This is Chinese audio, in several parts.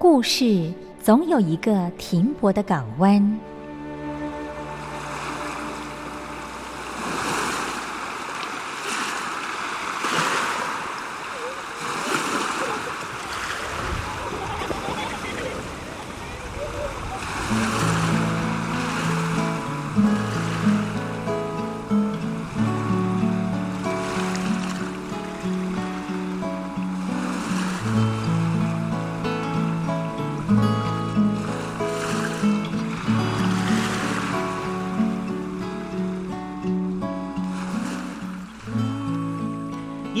故事总有一个停泊的港湾。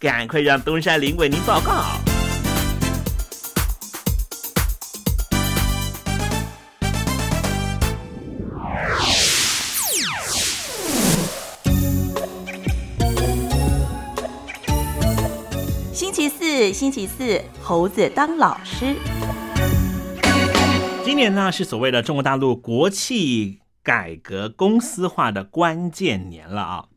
赶快让东山林为您报告。星期四，星期四，猴子当老师。今年呢是所谓的中国大陆国企改革公司化的关键年了啊。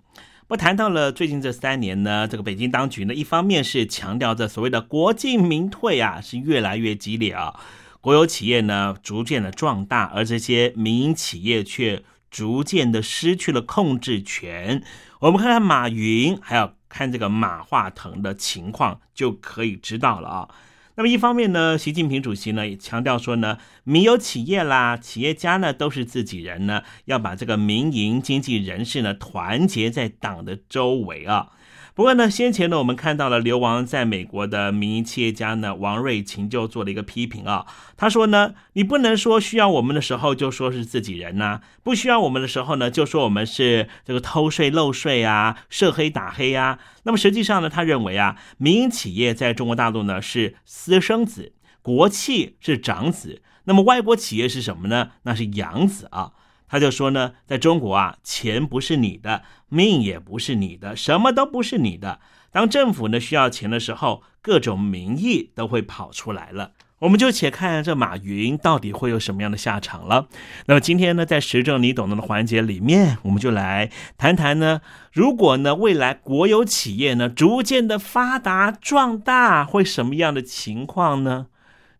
不谈到了最近这三年呢，这个北京当局呢，一方面是强调着所谓的国进民退啊，是越来越激烈啊，国有企业呢逐渐的壮大，而这些民营企业却逐渐的失去了控制权。我们看看马云，还要看这个马化腾的情况，就可以知道了啊。那么一方面呢，习近平主席呢也强调说呢，民有企业啦，企业家呢都是自己人呢，要把这个民营经济人士呢团结在党的周围啊。不过呢，先前呢，我们看到了流亡在美国的民营企业家呢，王瑞琴就做了一个批评啊。他说呢，你不能说需要我们的时候就说是自己人呐，不需要我们的时候呢，就说我们是这个偷税漏税啊，涉黑打黑呀。那么实际上呢，他认为啊，民营企业在中国大陆呢是私生子，国企是长子，那么外国企业是什么呢？那是养子啊。他就说呢，在中国啊，钱不是你的，命也不是你的，什么都不是你的。当政府呢需要钱的时候，各种名义都会跑出来了。我们就且看这马云到底会有什么样的下场了。那么今天呢，在时政你懂得的环节里面，我们就来谈谈呢，如果呢未来国有企业呢逐渐的发达壮大，会什么样的情况呢？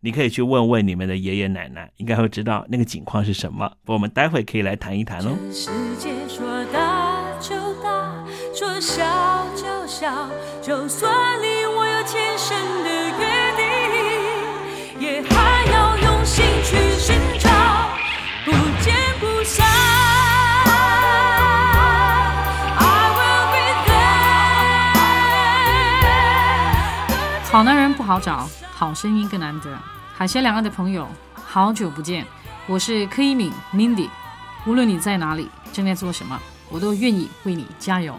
你可以去问问你们的爷爷奶奶，应该会知道那个景况是什么。我们待会可以来谈一谈哦。世界说大就大，说小就小，就算你好男人不好找，好声音更难得。海峡两岸的朋友，好久不见，我是柯一敏 Mindy。无论你在哪里，正在做什么，我都愿意为你加油。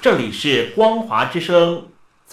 这里是光华之声，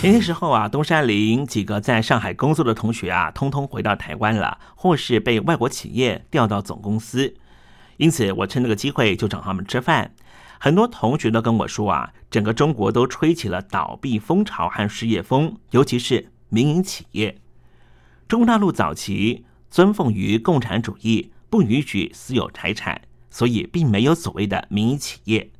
前些时候啊，东山林几个在上海工作的同学啊，通通回到台湾了，或是被外国企业调到总公司。因此，我趁这个机会就找他们吃饭。很多同学都跟我说啊，整个中国都吹起了倒闭风潮和失业风，尤其是民营企业。中国大陆早期尊奉于共产主义，不允许私有财产，所以并没有所谓的民营企业。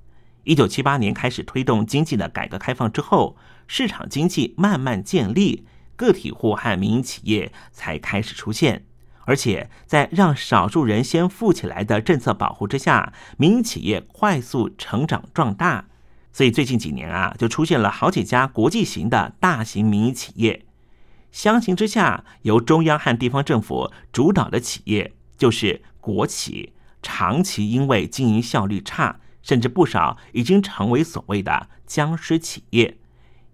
一九七八年开始推动经济的改革开放之后。市场经济慢慢建立，个体户和民营企业才开始出现。而且在让少数人先富起来的政策保护之下，民营企业快速成长壮大。所以最近几年啊，就出现了好几家国际型的大型民营企业。相形之下，由中央和地方政府主导的企业，就是国企，长期因为经营效率差，甚至不少已经成为所谓的僵尸企业。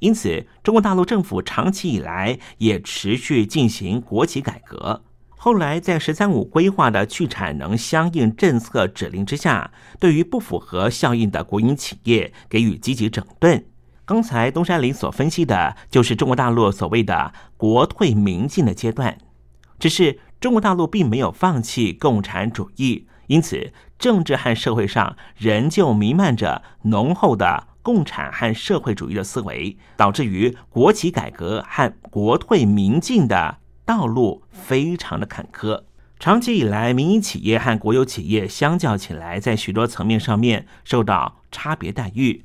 因此，中国大陆政府长期以来也持续进行国企改革。后来，在“十三五”规划的去产能相应政策指令之下，对于不符合效应的国营企业给予积极整顿。刚才东山林所分析的，就是中国大陆所谓的“国退民进”的阶段。只是中国大陆并没有放弃共产主义，因此政治和社会上仍旧弥漫着浓厚的。共产和社会主义的思维，导致于国企改革和国退民进的道路非常的坎坷。长期以来，民营企业和国有企业相较起来，在许多层面上面受到差别待遇。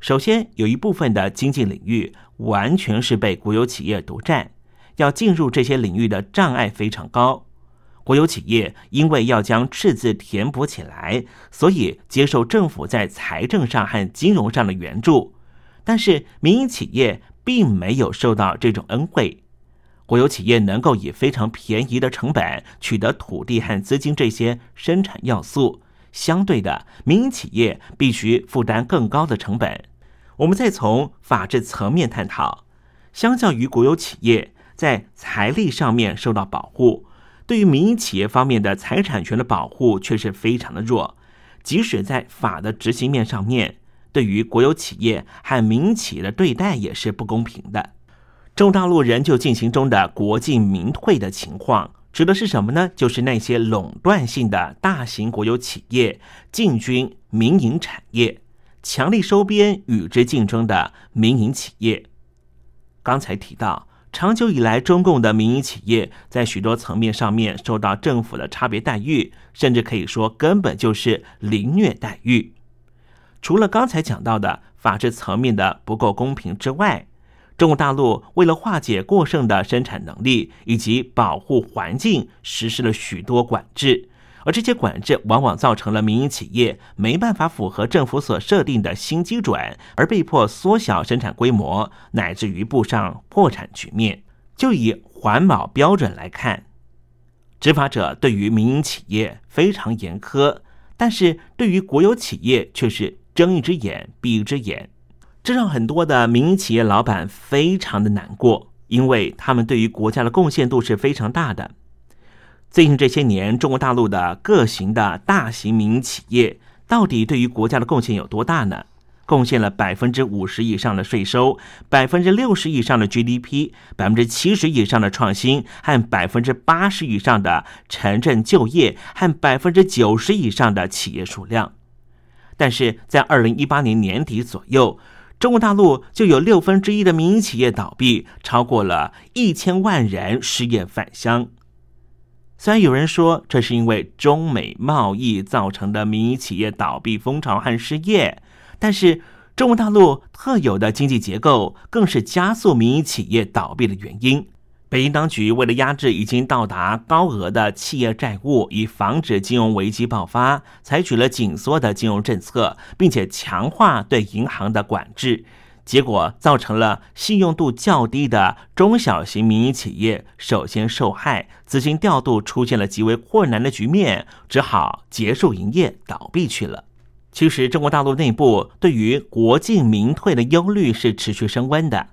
首先，有一部分的经济领域完全是被国有企业独占，要进入这些领域的障碍非常高。国有企业因为要将赤字填补起来，所以接受政府在财政上和金融上的援助。但是民营企业并没有受到这种恩惠。国有企业能够以非常便宜的成本取得土地和资金这些生产要素，相对的，民营企业必须负担更高的成本。我们再从法治层面探讨，相较于国有企业在财力上面受到保护。对于民营企业方面的财产权的保护却是非常的弱，即使在法的执行面上面，对于国有企业和民营企业的对待也是不公平的。中大陆仍旧进行中的国进民退的情况，指的是什么呢？就是那些垄断性的大型国有企业进军民营产业，强力收编与之竞争的民营企业。刚才提到。长久以来，中共的民营企业在许多层面上面受到政府的差别待遇，甚至可以说根本就是凌虐待遇。除了刚才讲到的法治层面的不够公平之外，中国大陆为了化解过剩的生产能力以及保护环境，实施了许多管制。而这些管制往往造成了民营企业没办法符合政府所设定的新基准，而被迫缩小生产规模，乃至于步上破产局面。就以环保标准来看，执法者对于民营企业非常严苛，但是对于国有企业却是睁一只眼闭一只眼，这让很多的民营企业老板非常的难过，因为他们对于国家的贡献度是非常大的。最近这些年，中国大陆的各型的大型民营企业到底对于国家的贡献有多大呢？贡献了百分之五十以上的税收，百分之六十以上的 GDP，百分之七十以上的创新，和百分之八十以上的城镇就业，和百分之九十以上的企业数量。但是在二零一八年年底左右，中国大陆就有六分之一的民营企业倒闭，超过了一千万人失业返乡。虽然有人说这是因为中美贸易造成的民营企业倒闭风潮和失业，但是中国大陆特有的经济结构更是加速民营企业倒闭的原因。北京当局为了压制已经到达高额的企业债务，以防止金融危机爆发，采取了紧缩的金融政策，并且强化对银行的管制。结果造成了信用度较低的中小型民营企业首先受害，资金调度出现了极为困难的局面，只好结束营业，倒闭去了。其实，中国大陆内部对于国进民退的忧虑是持续升温的。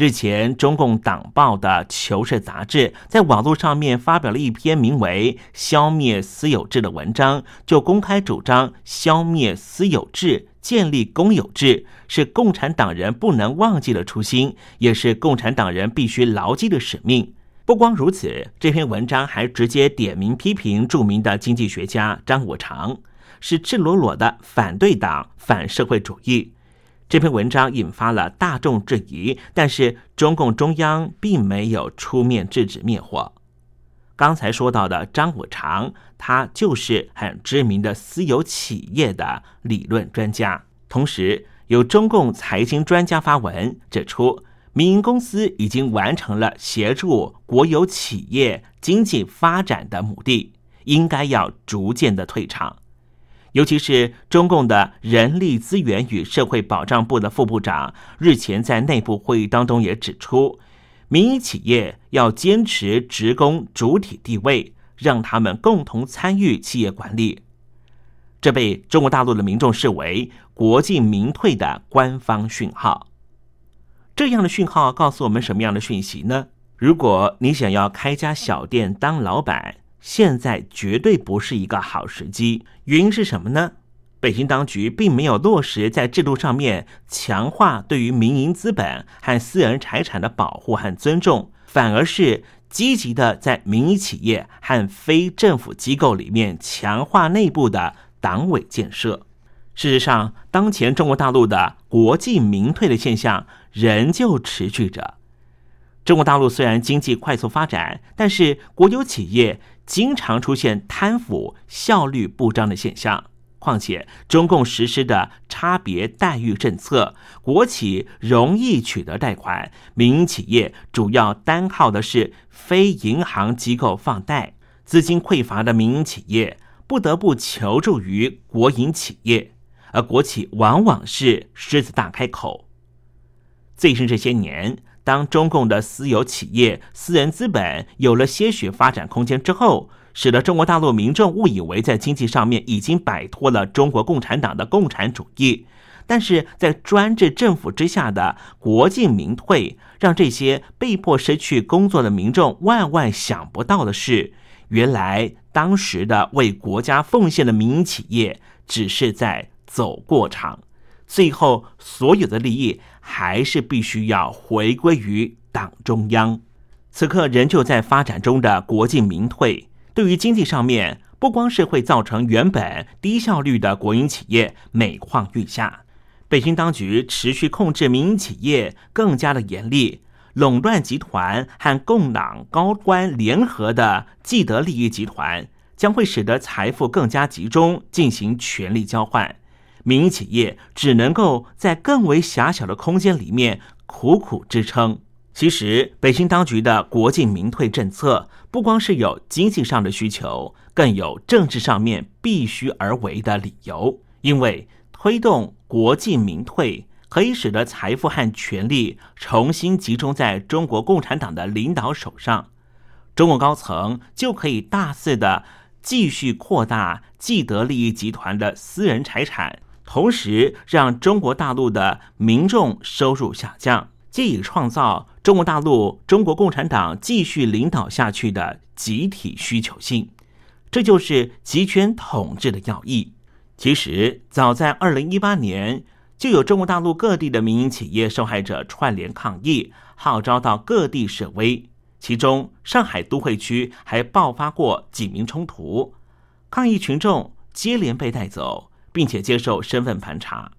日前，中共党报的《求是》杂志在网络上面发表了一篇名为《消灭私有制》的文章，就公开主张消灭私有制。建立公有制是共产党人不能忘记的初心，也是共产党人必须牢记的使命。不光如此，这篇文章还直接点名批评著名的经济学家张五常，是赤裸裸的反对党、反社会主义。这篇文章引发了大众质疑，但是中共中央并没有出面制止灭火。刚才说到的张五常，他就是很知名的私有企业的理论专家。同时，有中共财经专家发文指出，民营公司已经完成了协助国有企业经济发展的目的，应该要逐渐的退场。尤其是中共的人力资源与社会保障部的副部长日前在内部会议当中也指出。民营企业要坚持职工主体地位，让他们共同参与企业管理，这被中国大陆的民众视为国进民退的官方讯号。这样的讯号告诉我们什么样的讯息呢？如果你想要开家小店当老板，现在绝对不是一个好时机。原因是什么呢？北京当局并没有落实在制度上面强化对于民营资本和私人财产的保护和尊重，反而是积极的在民营企业和非政府机构里面强化内部的党委建设。事实上，当前中国大陆的国进民退的现象仍旧持续着。中国大陆虽然经济快速发展，但是国有企业经常出现贪腐、效率不彰的现象。况且，中共实施的差别待遇政策，国企容易取得贷款，民营企业主要单靠的是非银行机构放贷，资金匮乏的民营企业不得不求助于国营企业，而国企往往是狮子大开口。最近这些年，当中共的私有企业、私人资本有了些许发展空间之后，使得中国大陆民众误以为在经济上面已经摆脱了中国共产党的共产主义，但是在专制政府之下的国进民退，让这些被迫失去工作的民众万万想不到的是，原来当时的为国家奉献的民营企业只是在走过场，最后所有的利益还是必须要回归于党中央。此刻仍旧在发展中的国进民退。对于经济上面，不光是会造成原本低效率的国营企业每况愈下，北京当局持续控制民营企业更加的严厉，垄断集团和共党高官联合的既得利益集团，将会使得财富更加集中，进行权力交换，民营企业只能够在更为狭小的空间里面苦苦支撑。其实，北京当局的国进民退政策不光是有经济上的需求，更有政治上面必须而为的理由。因为推动国进民退，可以使得财富和权力重新集中在中国共产党的领导手上，中共高层就可以大肆的继续扩大既得利益集团的私人财产，同时让中国大陆的民众收入下降。借以创造中国大陆、中国共产党继续领导下去的集体需求性，这就是集权统治的要义。其实，早在二零一八年，就有中国大陆各地的民营企业受害者串联抗议，号召到各地示威。其中，上海都会区还爆发过警民冲突，抗议群众接连被带走，并且接受身份盘查。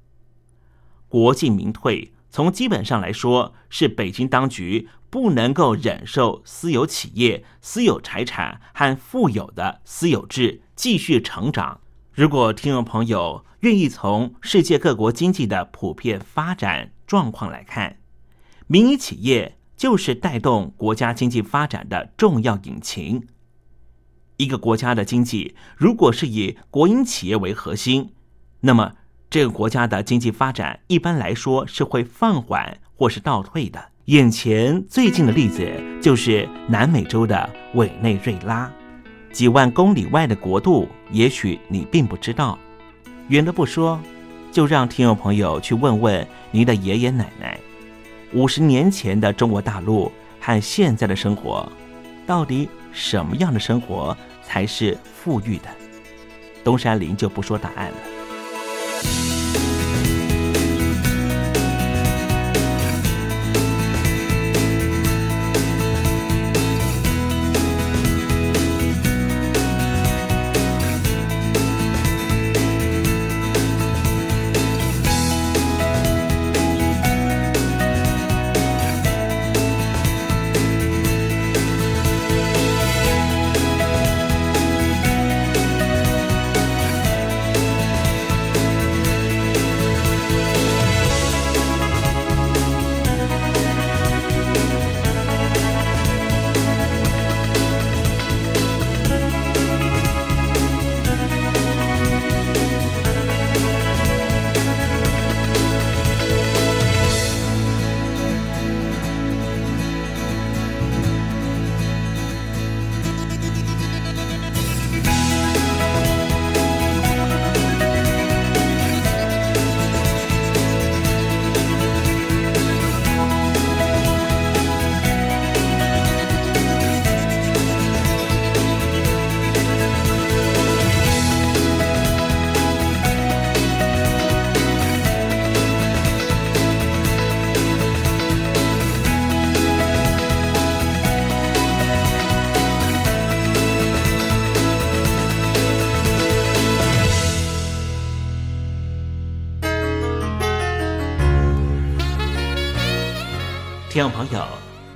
国进民退。从基本上来说，是北京当局不能够忍受私有企业、私有财产和富有的私有制继续成长。如果听众朋友愿意从世界各国经济的普遍发展状况来看，民营企业就是带动国家经济发展的重要引擎。一个国家的经济如果是以国营企业为核心，那么这个国家的经济发展一般来说是会放缓或是倒退的。眼前最近的例子就是南美洲的委内瑞拉，几万公里外的国度，也许你并不知道。远的不说，就让听众朋友去问问您的爷爷奶奶，五十年前的中国大陆和现在的生活，到底什么样的生活才是富裕的？东山林就不说答案了。听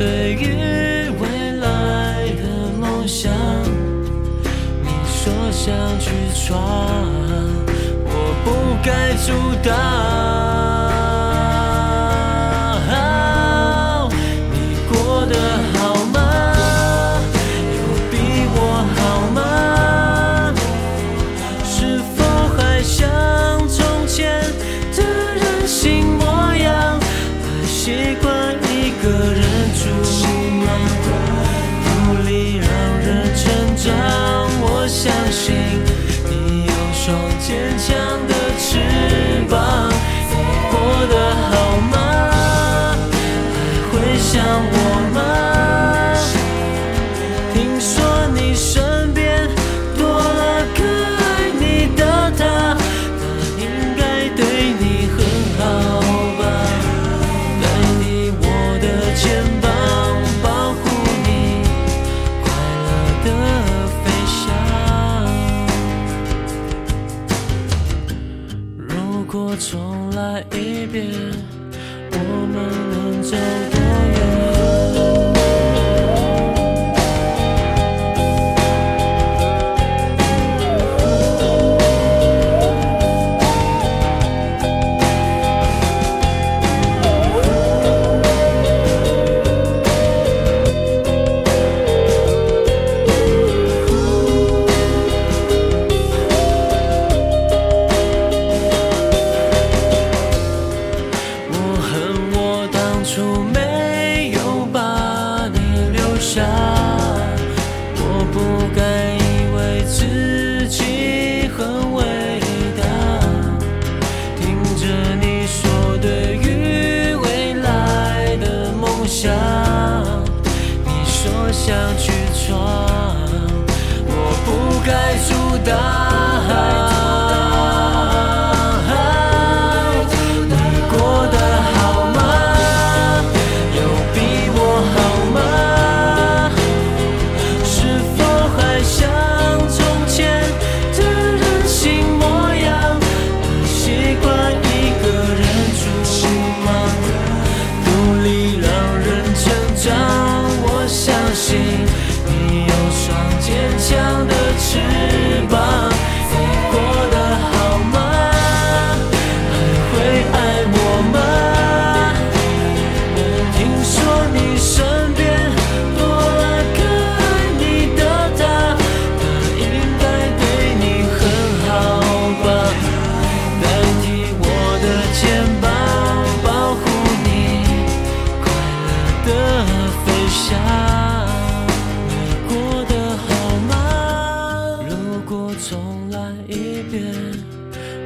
对于未来的梦想，你说想去闯，我不该阻挡。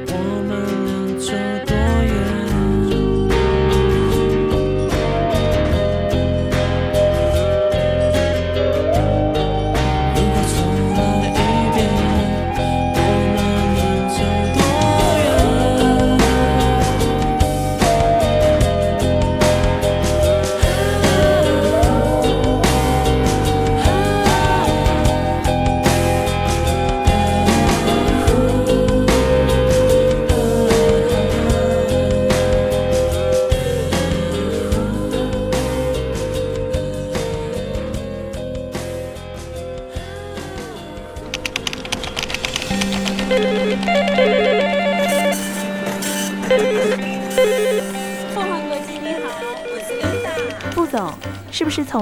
我们能走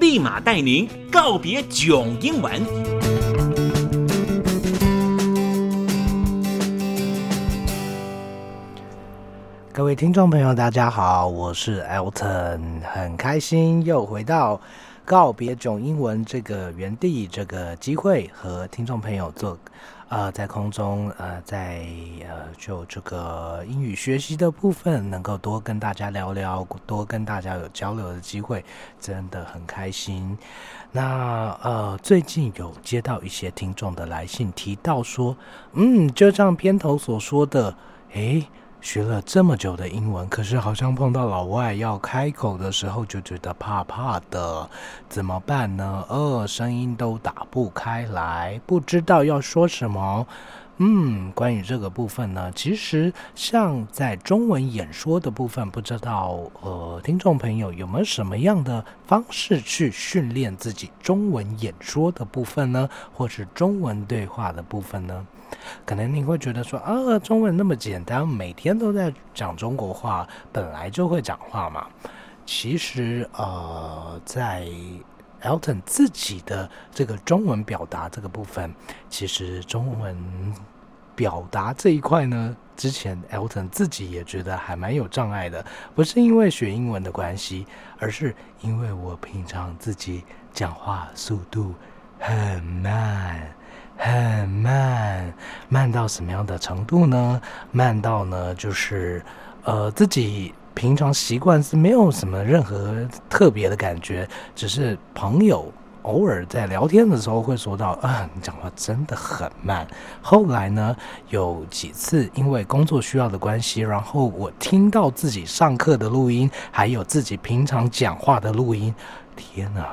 立马带您告别囧英文。各位听众朋友，大家好，我是 Elton，很开心又回到告别囧英文这个原地这个机会，和听众朋友做呃在空中呃在呃就这个英语学习的部分，能够多跟大家聊聊，多跟大家有交流的机会，真的很开心。那呃最近有接到一些听众的来信，提到说，嗯，就像片头所说的，诶。学了这么久的英文，可是好像碰到老外要开口的时候就觉得怕怕的，怎么办呢？呃，声音都打不开来，不知道要说什么。嗯，关于这个部分呢，其实像在中文演说的部分，不知道呃，听众朋友有没有什么样的方式去训练自己中文演说的部分呢？或是中文对话的部分呢？可能你会觉得说，啊，中文那么简单，每天都在讲中国话，本来就会讲话嘛。其实，呃，在 Elton 自己的这个中文表达这个部分，其实中文表达这一块呢，之前 Elton 自己也觉得还蛮有障碍的，不是因为学英文的关系，而是因为我平常自己讲话速度很慢。很慢，慢到什么样的程度呢？慢到呢，就是呃，自己平常习惯是没有什么任何特别的感觉，只是朋友偶尔在聊天的时候会说到啊，你讲话真的很慢。后来呢，有几次因为工作需要的关系，然后我听到自己上课的录音，还有自己平常讲话的录音，天哪，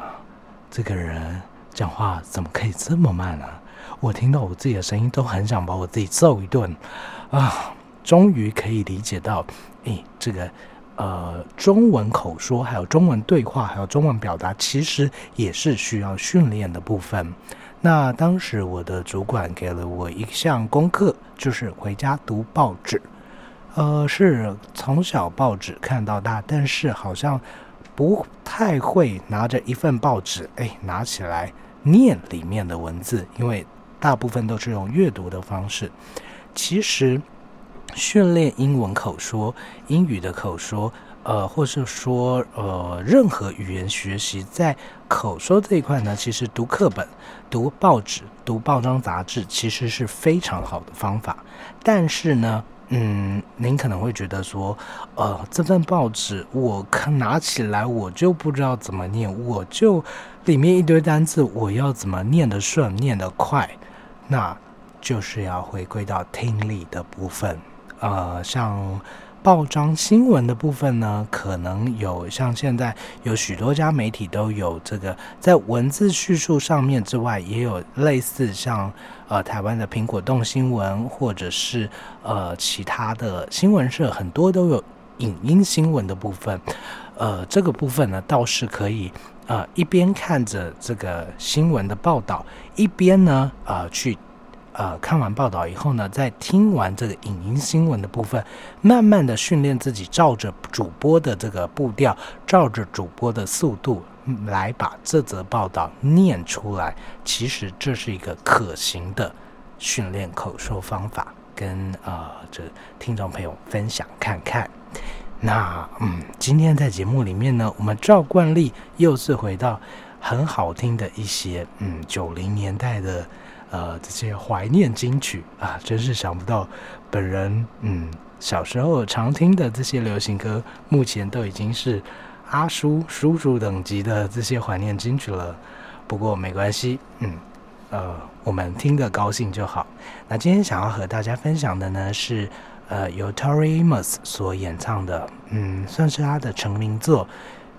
这个人讲话怎么可以这么慢呢、我听到我自己的声音，都很想把我自己揍一顿啊！终于可以理解到，诶，这个呃中文口说，还有中文对话，还有中文表达，其实也是需要训练的部分。那当时我的主管给了我一项功课，就是回家读报纸。呃，是从小报纸看到大，但是好像不太会拿着一份报纸，哎，拿起来念里面的文字，因为大部分都是用阅读的方式。其实训练英文口说、英语的口说。呃，或是说，呃，任何语言学习在口说这一块呢，其实读课本、读报纸、读报章杂志，其实是非常好的方法。但是呢，嗯，您可能会觉得说，呃，这份报纸我看拿起来我就不知道怎么念，我就里面一堆单字，我要怎么念得顺、念得快？那就是要回归到听力的部分，呃，像。报章新闻的部分呢，可能有像现在有许多家媒体都有这个在文字叙述上面之外，也有类似像呃台湾的苹果动新闻，或者是呃其他的新闻社，很多都有影音新闻的部分。呃，这个部分呢倒是可以呃一边看着这个新闻的报道，一边呢呃去。呃，看完报道以后呢，在听完这个影音新闻的部分，慢慢的训练自己，照着主播的这个步调，照着主播的速度来把这则报道念出来。其实这是一个可行的训练口说方法，跟呃这听众朋友分享看看。那嗯，今天在节目里面呢，我们照惯例又是回到很好听的一些嗯九零年代的。呃，这些怀念金曲啊，真是想不到，本人嗯小时候常听的这些流行歌，目前都已经是阿叔叔叔等级的这些怀念金曲了。不过没关系，嗯，呃，我们听得高兴就好。那今天想要和大家分享的呢，是呃由 Tori Amos 所演唱的，嗯，算是他的成名作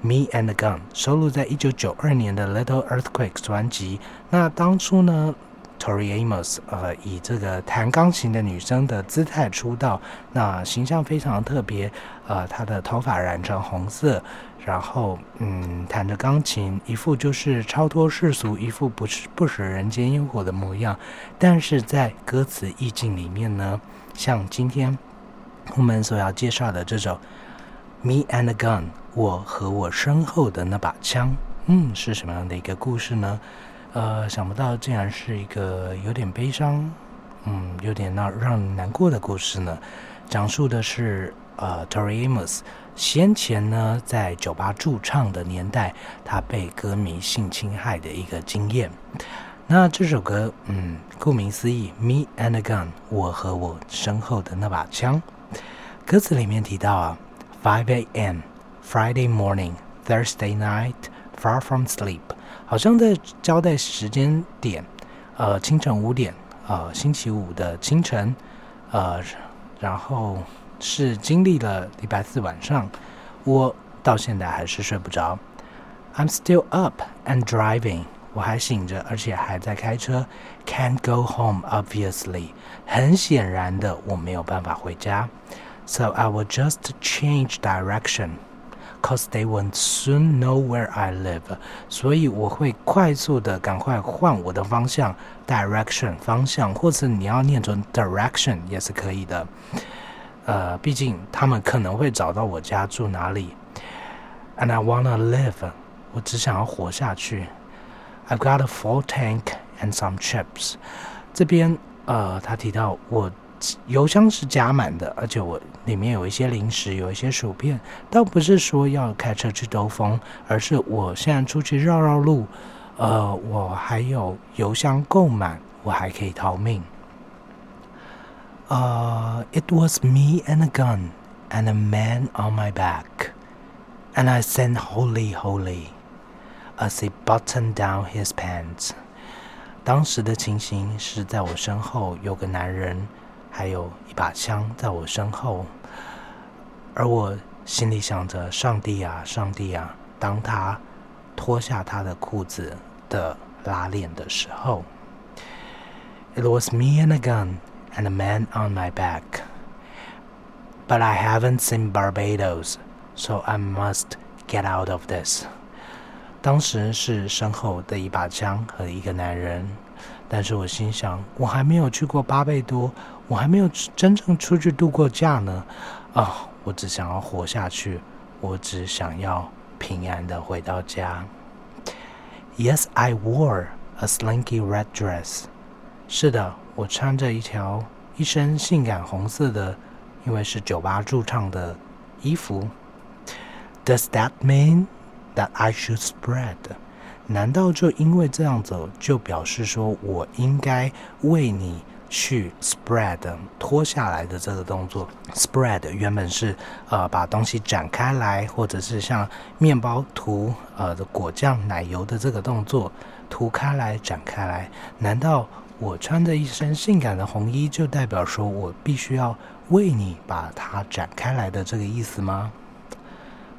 《Me and the Gun》，收录在一九九二年的《Little Earthquakes》专辑。那当初呢？Tori Amos，呃，以这个弹钢琴的女生的姿态出道，那形象非常特别。呃，她的头发染成红色，然后嗯，弹着钢琴，一副就是超脱世俗，一副不是不食人间烟火的模样。但是在歌词意境里面呢，像今天我们所要介绍的这首《Me and Gun》，我和我身后的那把枪，嗯，是什么样的一个故事呢？呃，想不到竟然是一个有点悲伤，嗯，有点让让人难过的故事呢。讲述的是呃，Tori Amos 先前呢在酒吧驻唱的年代，他被歌迷性侵害的一个经验。那这首歌，嗯，顾名思义，Me and a Gun，我和我身后的那把枪。歌词里面提到啊，Five A.M. Friday morning, Thursday night, far from sleep. 好像在交代时间点，呃，清晨五点，呃，星期五的清晨，呃，然后是经历了礼拜四晚上，我到现在还是睡不着。I'm still up and driving，我还醒着，而且还在开车。Can't go home obviously，很显然的我没有办法回家。So I will just change direction。Cause they will soon know where I live，所以我会快速的赶快换我的方向，direction 方向，或者你要念成 direction 也是可以的。呃，毕竟他们可能会找到我家住哪里。And I wanna live，我只想要活下去。I've got a full tank and some chips。这边呃，他提到我。 油箱是加满的，而且我里面有一些零食，有一些薯片。倒不是说要开车去兜风，而是我现在出去绕绕路，呃，我还有油箱够满，我还可以逃命。呃，It was me and a gun and a man on my back, and I said, "Holy, holy," as he buttoned down his pants. 当时的情形是在我身后有个男人。还有一把枪在我身后，而我心里想着：上帝啊，上帝啊！当他脱下他的裤子的拉链的时候，It was me and a gun and a man on my back. But I haven't seen Barbados, so I must get out of this. 当时是身后的一把枪和一个男人，但是我心想，我还没有去过巴贝多， 我还没有真正出去度过假呢。啊，我只想要活下去，我只想要平安的回到家。Yes, I wore a slinky red dress. 是的，我穿着一条一身性感红色的，因为是酒吧驻唱的衣服。Does that mean that I should spread？难道就因为这样子，就表示说我应该为你去 spread 脱下来的这个动作？spread 原本是呃把东西展开来，或者是像面包涂呃的果酱、奶油的这个动作，涂开来、展开来。难道我穿着一身性感的红衣，就代表说我必须要为你把它展开来的这个意思吗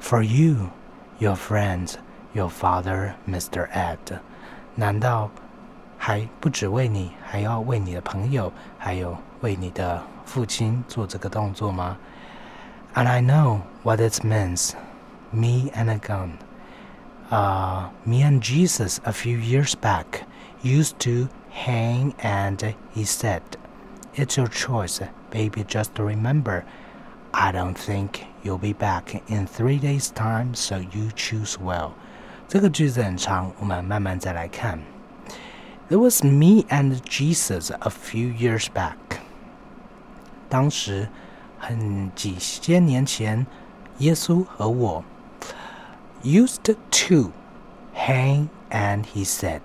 ？For you, your friend, your father, Mr. Ed，难道还不止为你，还要为你的朋友，还有为你的父亲做这个动作吗？And I know what it means. Me and a gun. Uh, me and Jesus a few years back used to hang and he said, It's your choice, baby, just remember, I don't think you'll be back in three days' time, so you choose well. 这个句子很长，我们慢慢再来看。 It was me and Jesus a few years back. 当时很几千年前，耶稣和我 used to hang and he said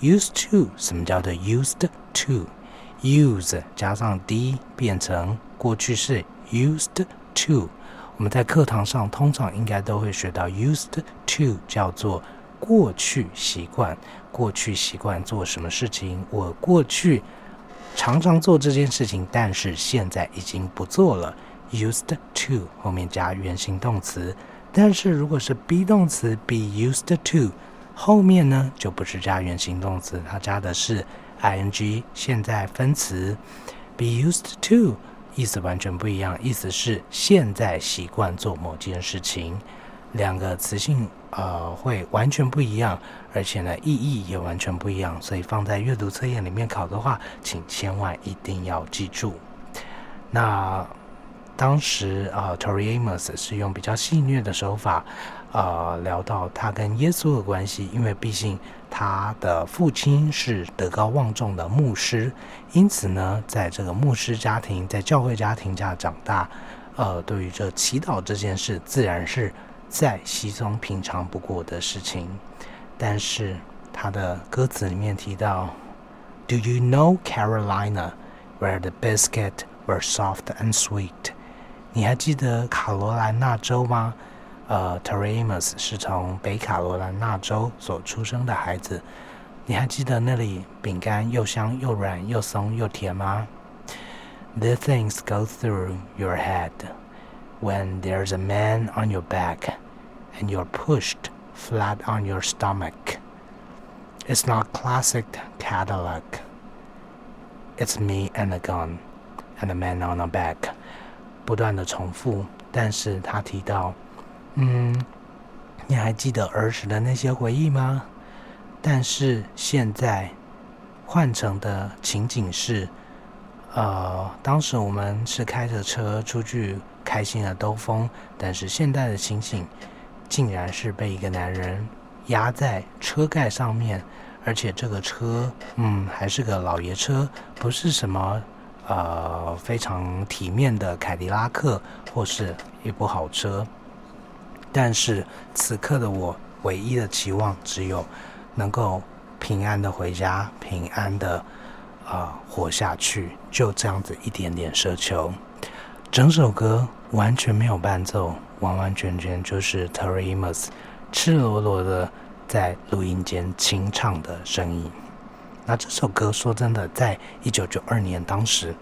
used to 什么叫做 used to？use 加上 d 变成过去式 used to。我们在课堂上通常应该都会学到 used to 叫做过去习惯， 过去习惯做什么事情。我过去常常做这件事情，但是现在已经不做了。used to 后面加原形动词，但是如果是 be 动词 be used to。后面呢就不是加原形动词，它加的是 ing 现在分词，be used to 意思完全不一样，意思是现在习惯做某件事情，两个词性呃会完全不一样，而且呢意义也完全不一样，所以放在阅读测验里面考的话，请千万一定要记住。那当时啊，Tori Amos 是用比较戏谑的手法。呃，聊到他跟耶稣的关系，因为毕竟他的父亲是德高望重的牧师，因此呢，在这个牧师家庭，在教会家庭下长大，呃，对于这祈祷这件事，自然是再稀松平常不过的事情。但是他的歌词里面提到，Do you know Carolina, where the biscuit were soft and sweet？你还记得卡罗来纳州吗？呃 t e r e m a s 是从北卡罗来纳州所出生的孩子。你还记得那里饼干又香又软又松又甜吗？The things go through your head when there's a man on your back and you're pushed flat on your stomach. It's not classic Cadillac. It's me and a gun and a man on a back. 不断的重复，但是他提到。嗯，你还记得儿时的那些回忆吗？但是现在换成的情景是，呃，当时我们是开着车出去开心的兜风，但是现在的情景竟然是被一个男人压在车盖上面，而且这个车，嗯，还是个老爷车，不是什么呃非常体面的凯迪拉克或是一部好车。但是此刻的我，唯一的期望只有能够平安的回家，平安的啊活下去，就这样子一点点奢求。整首歌完全没有伴奏，完完全全就是 Terry Amos 赤裸裸的在录音间清唱的声音。那这首歌说真的，在一九九二年当时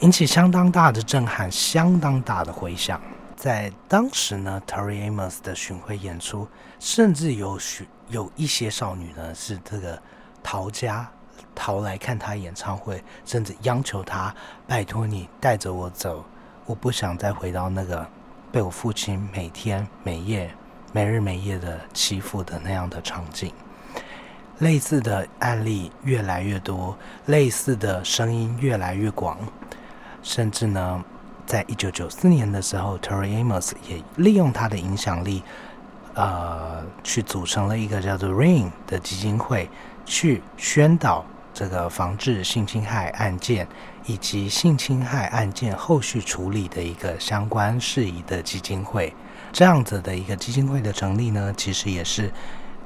引起相当大的震撼，相当大的回响。在当时呢，Terry Amos 的巡回演出，甚至有许有一些少女呢是这个逃家逃来看他演唱会，甚至央求他拜托你带着我走，我不想再回到那个被我父亲每天每夜没日没夜的欺负的那样的场景。类似的案例越来越多，类似的声音越来越广，甚至呢，在一九九四年的时候，Tori Amos 也利用他的影响力，呃，去组成了一个叫做 Rain 的基金会，去宣导这个防治性侵害案件以及性侵害案件后续处理的一个相关事宜的基金会。这样子的一个基金会的成立呢，其实也是。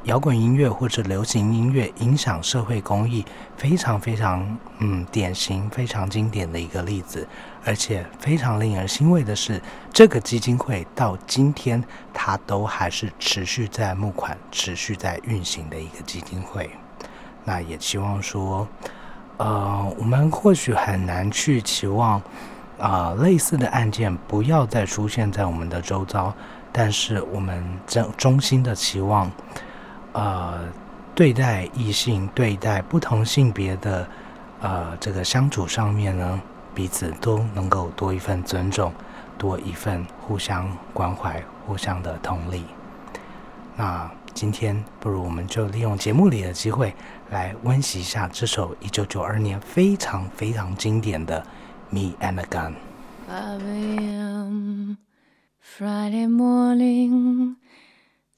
摇滚音乐或者流行音乐影响社会公益，非常非常嗯典型、非常经典的一个例子。而且非常令人欣慰的是，这个基金会到今天，它都还是持续在募款、持续在运行的一个基金会。那也希望说，呃，我们或许很难去期望啊类似的案件不要再出现在我们的周遭，但是我们真衷心的期望。呃，对待异性、对待不同性别的呃这个相处上面呢，彼此都能够多一份尊重，多一份互相关怀、互相的同理。那今天不如我们就利用节目里的机会来温习一下这首一九九二年非常非常经典的《Me and a Gun》。Friday morning.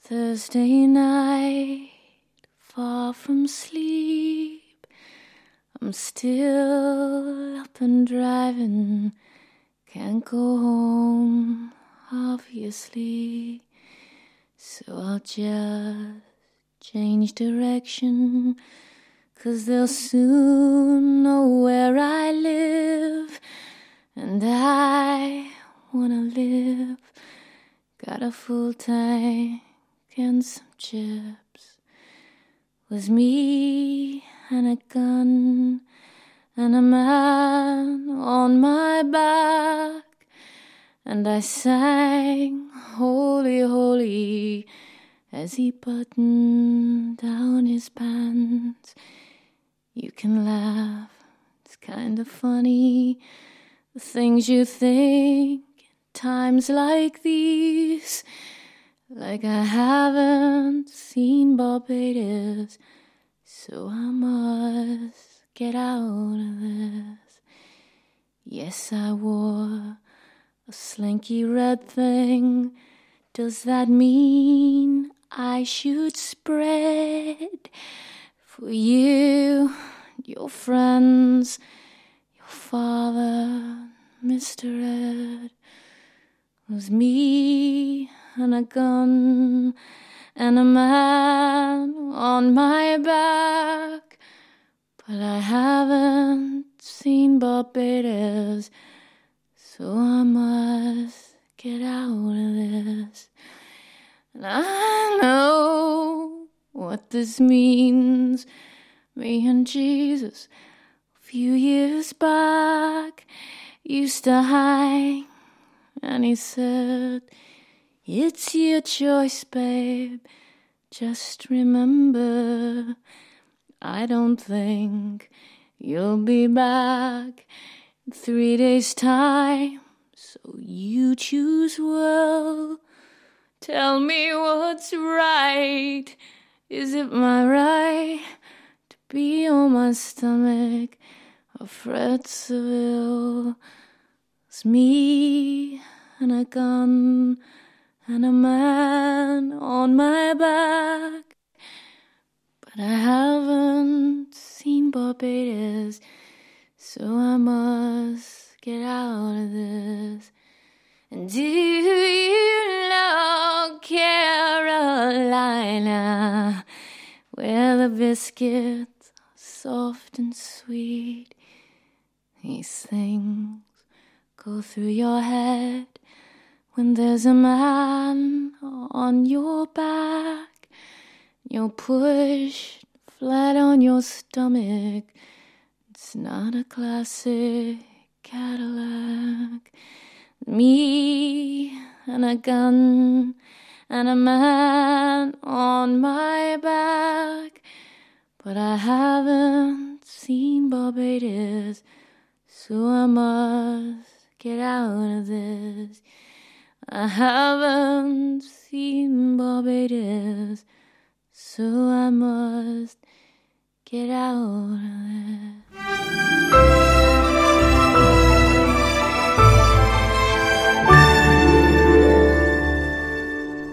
Thursday night, far from sleep. I'm still up and driving, can't go home, obviously. So I'll just change direction, cause they'll soon know where I live. And I wanna live, got a full tank and some chips was me and a gun and a man on my back and I sang holy holy as he buttoned down his pants you can laugh it's kind of funny the things you think in times like these like I haven't seen Barbados, so I must get out of this. Yes, I wore a slinky red thing. Does that mean I should spread for you, your friends, your father, Mr. Ed? Was me and a gun and a man on my back. But I haven't seen Barbados, so I must get out of this. And I know what this means. Me and Jesus, a few years back, used to hang, and he said, it's your choice, babe. Just remember, I don't think you'll be back in three days' time. So you choose well. Tell me what's right. Is it my right to be on my stomach? Or Fred Seville? It's me and a gun and a man on my back. But I haven't seen Barbados, so I must get out of this. Do you know Carolina, where the biscuits are soft and sweet? These things go through your head when there's a man on your back, you're pushed flat on your stomach. It's not a classic Cadillac. Me and a gun and a man on my back. But I haven't seen Barbados, so I must get out of this. I haven't seen Barbados, so I must get out of this.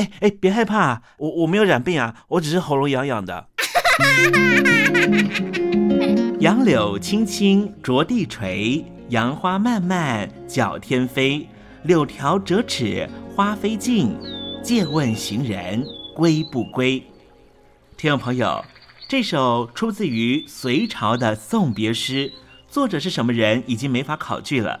哎哎，别害怕，我我没有染病啊，我只是喉咙痒痒的。杨柳青青着地垂，杨花漫漫搅天飞。柳条折尺花飞尽，借问行人归不归？听众朋友，这首出自于隋朝的送别诗，作者是什么人已经没法考据了。